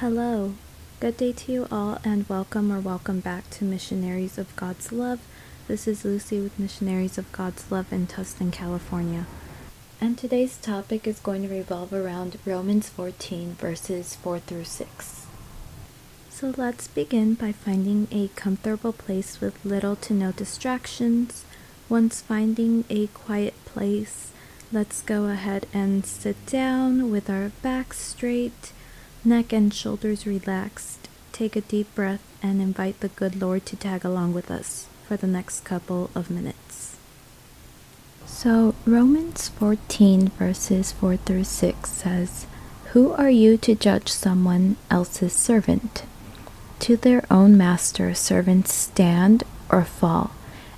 Hello. Good day to you all, and welcome or welcome back to Missionaries of God's Love. This is Lucy with Missionaries of God's Love in Tustin, California. And today's topic is going to revolve around Romans 14, verses 4 through 6. So let's begin by finding a comfortable place with little to no distractions. Once finding a quiet place, let's go ahead and sit down with our backs straight neck and shoulders relaxed. Take a deep breath and invite the good Lord to tag along with us for the next couple of minutes. So, Romans 14, verses 4 through 6 says, Who are you to judge someone else's servant? To their own master, servants stand or fall,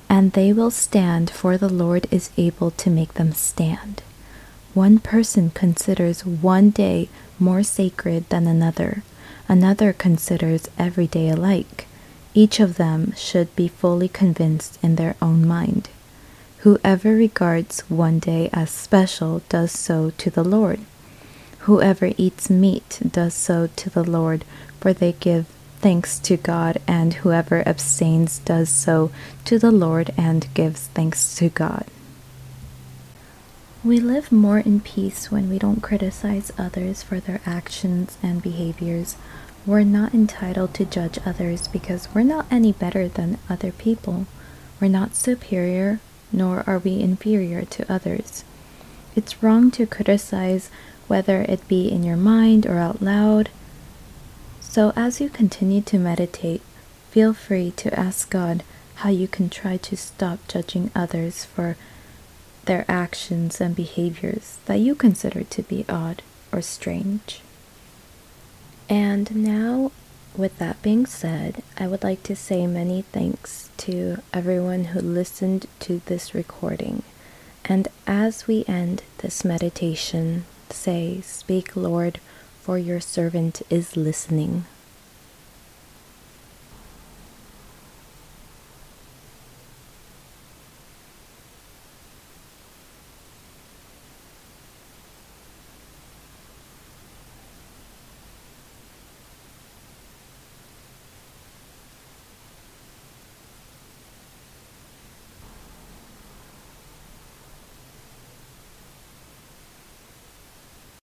and they will stand, for the Lord is able to make them stand. One person considers one day more sacred than another. Another considers every day alike. Each of them should be fully convinced in their own mind. Whoever regards one day as special does so to the Lord. Whoever eats meat does so to the Lord, for they give thanks to God, and whoever abstains does so to the Lord and gives thanks to God. We live more in peace when we don't criticize others for their actions and behaviors. We're not entitled to judge others because we're not any better than other people. We're not superior, nor are we inferior to others. It's wrong to criticize, whether it be in your mind or out loud. So, as you continue to meditate, feel free to ask God how you can try to stop judging others for their actions and behaviors that you consider to be odd or strange. And now, with that being said, I would like to say many thanks to everyone who listened to this recording. And as we end this meditation, say, Speak, Lord, for your servant is listening.